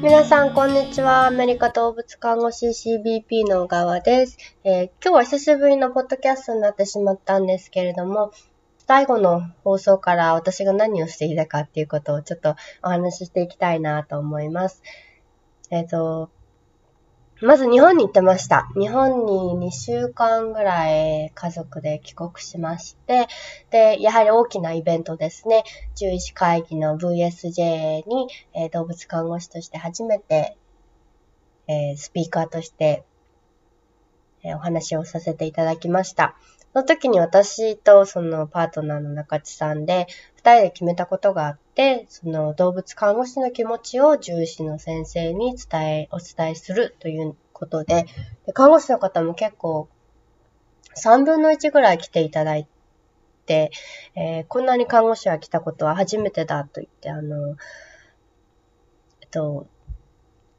皆さん、こんにちは。アメリカ動物看護師 CBP の小川です、えー、今日は久しぶりのポッドキャストになってしまったんですけれども、最後の放送から私が何をしていたかっていうことをちょっとお話ししていきたいなと思います。えっ、ー、と、まず日本に行ってました。日本に2週間ぐらい家族で帰国しまして、で、やはり大きなイベントですね。獣医師会議の VSJ に、えー、動物看護師として初めて、えー、スピーカーとして、えー、お話をさせていただきました。その時に私とそのパートナーの中地さんで、二人で決めたことがあって、その動物看護師の気持ちを獣医師の先生に伝え、お伝えするということで、で看護師の方も結構3分の1ぐらい来ていただいて、えー、こんなに看護師が来たことは初めてだと言って、あの、えっと、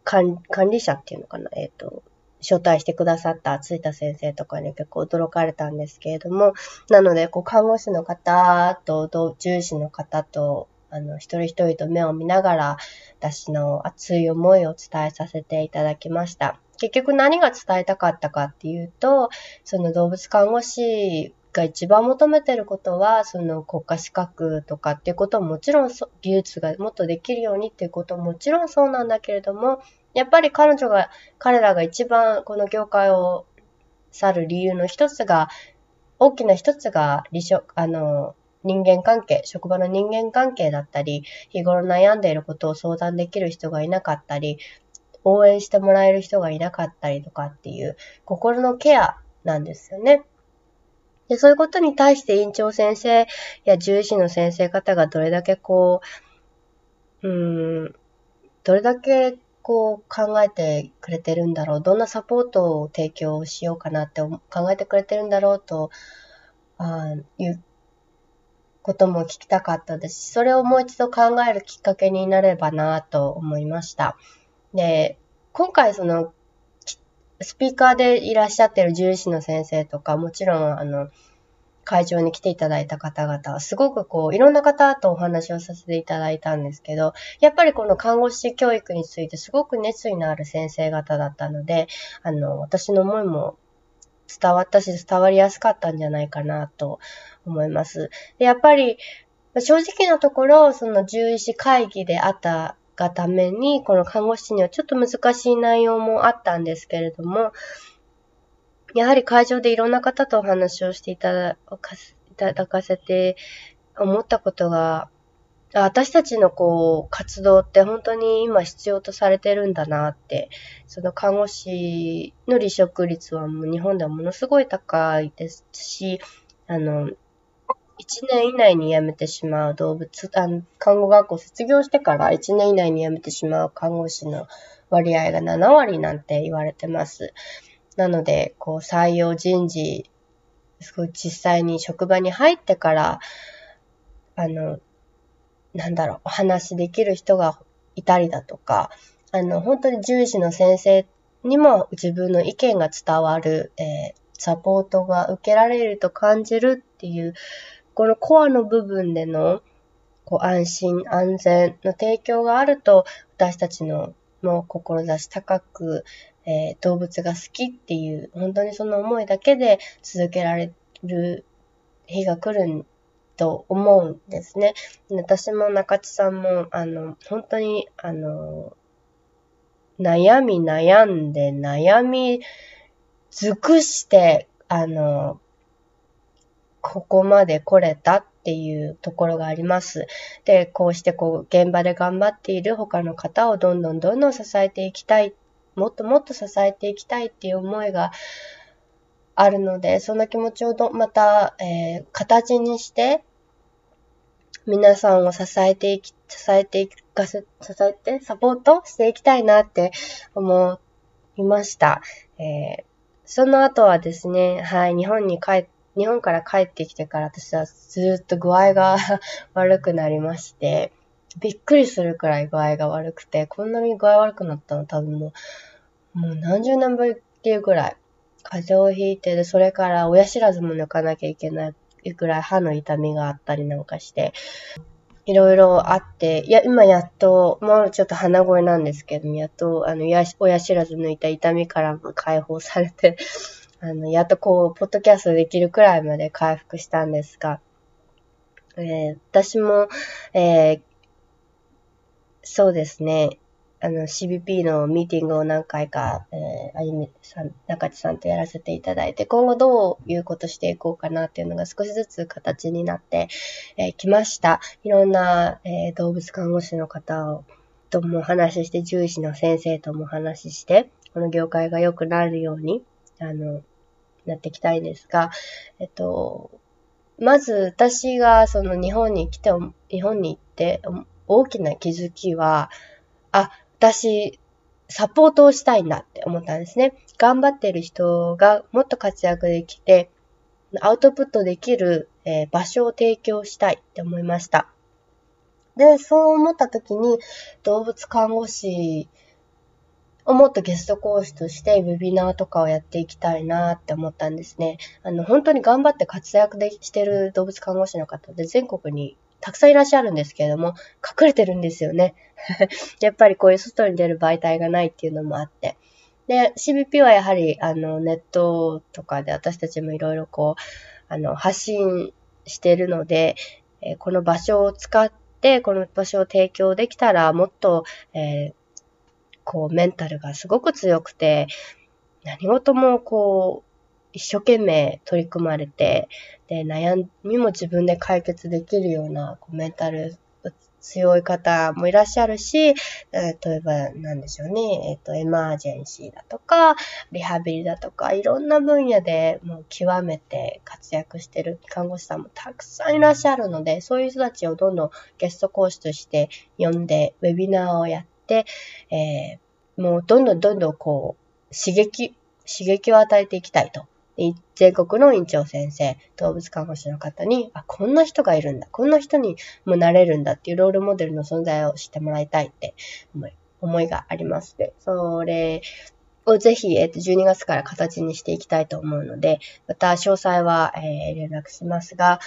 管理者っていうのかな、えっと、招待してくださったついた先生とかに結構驚かれたんですけれども、なので、こう、看護師の方と、獣医師の方と、あの、一人一人と目を見ながら、私の熱い思いを伝えさせていただきました。結局何が伝えたかったかっていうと、その動物看護師が一番求めてることは、その国家資格とかっていうことももちろん技術がもっとできるようにっていうことももちろんそうなんだけれども、やっぱり彼女が、彼らが一番この業界を去る理由の一つが、大きな一つが、離職、あの、人間関係、職場の人間関係だったり、日頃悩んでいることを相談できる人がいなかったり、応援してもらえる人がいなかったりとかっていう、心のケアなんですよね。で、そういうことに対して院長先生や獣医師の先生方がどれだけこう、うーん、どれだけこう考えてくれてるんだろう、どんなサポートを提供しようかなって考えてくれてるんだろうと、あいうことも聞きたかったですし、それをもう一度考えるきっかけになればなと思いました。で、今回その、スピーカーでいらっしゃってる獣医師の先生とか、もちろん、あの、会場に来ていただいた方々は、すごくこう、いろんな方とお話をさせていただいたんですけど、やっぱりこの看護師教育についてすごく熱意のある先生方だったので、あの、私の思いも伝わったし、伝わりやすかったんじゃないかなと思います。でやっぱり、正直なところ、その獣医師会議であったがために、この看護師にはちょっと難しい内容もあったんですけれども、やはり会場でいろんな方とお話をしていただかいただかせて思ったことが、私たちのこう活動って本当に今必要とされてるんだなって、その看護師の離職率はもう日本ではものすごい高いですし、あの、1年以内に辞めてしまう動物、あの看護学校卒業してから1年以内に辞めてしまう看護師の割合が7割なんて言われてます。なので、こう、採用人事、すごい実際に職場に入ってから、あの、なんだろう、お話できる人がいたりだとか、あの、本当に獣医師の先生にも自分の意見が伝わる、えー、サポートが受けられると感じるっていう、このコアの部分での、こう、安心安全の提供があると、私たちのもう志高く、えー、動物が好きっていう、本当にその思いだけで続けられる日が来ると思うんですね。私も中地さんも、あの、本当に、あの、悩み悩んで悩み尽くして、あの、ここまで来れたっていうところがあります。で、こうしてこう、現場で頑張っている他の方をどんどんどんどん支えていきたいもっともっと支えていきたいっていう思いがあるので、その気持ちをどまた、えー、形にして、皆さんを支えていき、支えていかせ、支えて、サポートしていきたいなって思いました。えー、その後はですね、はい、日本に帰っ、日本から帰ってきてから私はずっと具合が 悪くなりまして、びっくりするくらい具合が悪くて、こんなに具合悪くなったの多分もう、もう何十年ぶりっていうぐらい、風邪をひいて、で、それから親知らずも抜かなきゃいけないぐらい歯の痛みがあったりなんかして、いろいろあって、いや、今やっと、もうちょっと鼻声なんですけど、やっと、あの、親知らず抜いた痛みから解放されて、あの、やっとこう、ポッドキャストできるくらいまで回復したんですが、えー、私も、えー、そうですね、あの、CBP のミーティングを何回か、えー、あゆみさん、中地さんとやらせていただいて、今後どういうことしていこうかなっていうのが少しずつ形になってき、えー、ました。いろんな、えー、動物看護師の方をともお話しして、獣医師の先生ともお話しして、この業界が良くなるように、あの、なっていきたいんですが、えっと、まず私がその日本に来て、日本に行って大きな気づきは、あ、私、サポートをしたいんだって思ったんですね。頑張ってる人がもっと活躍できて、アウトプットできる、え、場所を提供したいって思いました。で、そう思った時に、動物看護師をもっとゲスト講師としてウェビナーとかをやっていきたいなって思ったんですね。あの、本当に頑張って活躍でしてる動物看護師の方で全国にたくさんいらっしゃるんですけれども、隠れてるんですよね。やっぱりこういう外に出る媒体がないっていうのもあって。で、CBP はやはり、あの、ネットとかで私たちもいろいろこう、あの、発信してるので、えー、この場所を使って、この場所を提供できたら、もっと、えー、こう、メンタルがすごく強くて、何事もこう、一生懸命取り組まれて、で、悩みも自分で解決できるようなこうメンタル強い方もいらっしゃるし、例えば、なんでしょうね、えっ、と、エマージェンシーだとか、リハビリだとか、いろんな分野でもう極めて活躍してる看護師さんもたくさんいらっしゃるので、そういう人たちをどんどんゲスト講師として呼んで、ウェビナーをやって、えー、もうどんどんどんどんこう、刺激、刺激を与えていきたいと。全国の院長先生、動物看護師の方に、あ、こんな人がいるんだ、こんな人にもなれるんだっていうロールモデルの存在を知ってもらいたいって思い思いがありますで、それをぜひ、えっ、と、12月から形にしていきたいと思うので、また詳細は、えー、連絡しますが、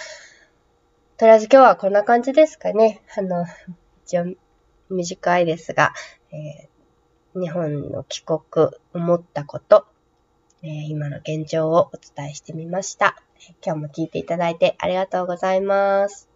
とりあえず今日はこんな感じですかね。あの、一応短いですが、えー、日本の帰国、思ったこと、えー、今の現状をお伝えしてみました。今日も聞いていただいてありがとうございます。